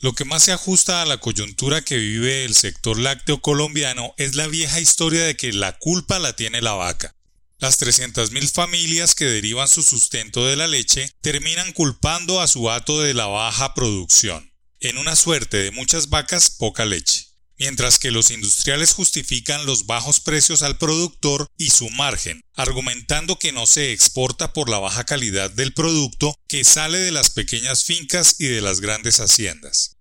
Lo que más se ajusta a la coyuntura que vive el sector lácteo colombiano es la vieja historia de que la culpa la tiene la vaca. Las 300.000 familias que derivan su sustento de la leche terminan culpando a su hato de la baja producción. En una suerte de muchas vacas, poca leche mientras que los industriales justifican los bajos precios al productor y su margen, argumentando que no se exporta por la baja calidad del producto que sale de las pequeñas fincas y de las grandes haciendas.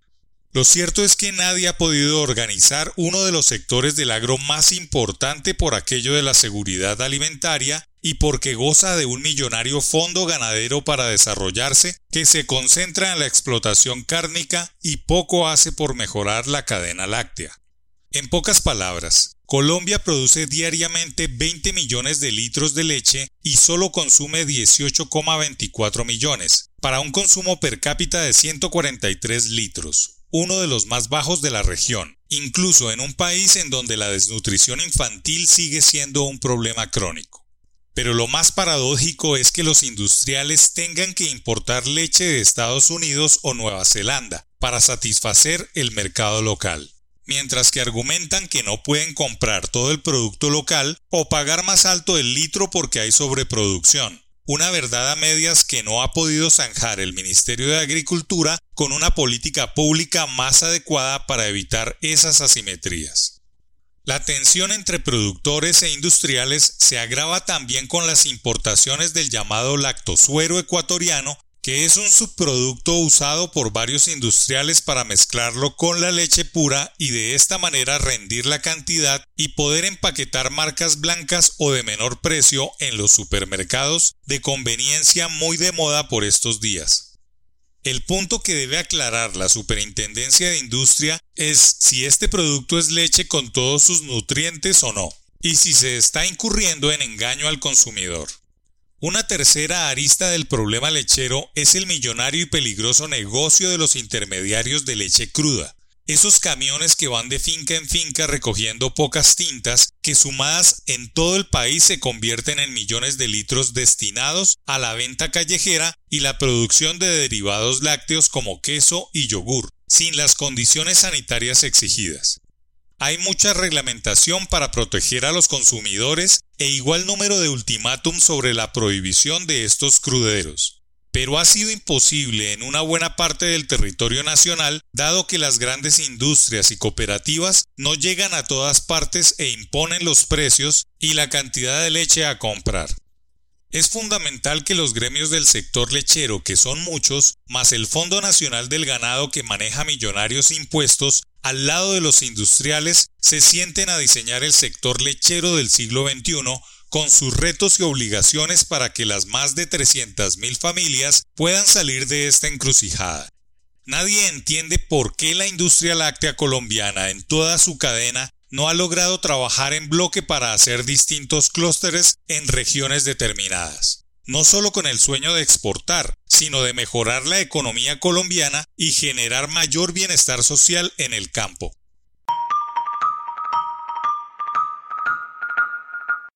Lo cierto es que nadie ha podido organizar uno de los sectores del agro más importante por aquello de la seguridad alimentaria y porque goza de un millonario fondo ganadero para desarrollarse que se concentra en la explotación cárnica y poco hace por mejorar la cadena láctea. En pocas palabras, Colombia produce diariamente 20 millones de litros de leche y solo consume 18,24 millones, para un consumo per cápita de 143 litros, uno de los más bajos de la región, incluso en un país en donde la desnutrición infantil sigue siendo un problema crónico. Pero lo más paradójico es que los industriales tengan que importar leche de Estados Unidos o Nueva Zelanda para satisfacer el mercado local, mientras que argumentan que no pueden comprar todo el producto local o pagar más alto el litro porque hay sobreproducción una verdad a medias que no ha podido zanjar el Ministerio de Agricultura con una política pública más adecuada para evitar esas asimetrías. La tensión entre productores e industriales se agrava también con las importaciones del llamado lactosuero ecuatoriano que es un subproducto usado por varios industriales para mezclarlo con la leche pura y de esta manera rendir la cantidad y poder empaquetar marcas blancas o de menor precio en los supermercados de conveniencia muy de moda por estos días. El punto que debe aclarar la Superintendencia de Industria es si este producto es leche con todos sus nutrientes o no, y si se está incurriendo en engaño al consumidor. Una tercera arista del problema lechero es el millonario y peligroso negocio de los intermediarios de leche cruda. Esos camiones que van de finca en finca recogiendo pocas tintas que sumadas en todo el país se convierten en millones de litros destinados a la venta callejera y la producción de derivados lácteos como queso y yogur, sin las condiciones sanitarias exigidas. Hay mucha reglamentación para proteger a los consumidores e igual número de ultimátums sobre la prohibición de estos cruderos. Pero ha sido imposible en una buena parte del territorio nacional, dado que las grandes industrias y cooperativas no llegan a todas partes e imponen los precios y la cantidad de leche a comprar. Es fundamental que los gremios del sector lechero, que son muchos, más el Fondo Nacional del Ganado que maneja millonarios impuestos, al lado de los industriales, se sienten a diseñar el sector lechero del siglo XXI con sus retos y obligaciones para que las más de 300.000 familias puedan salir de esta encrucijada. Nadie entiende por qué la industria láctea colombiana en toda su cadena no ha logrado trabajar en bloque para hacer distintos clústeres en regiones determinadas, no solo con el sueño de exportar, sino de mejorar la economía colombiana y generar mayor bienestar social en el campo.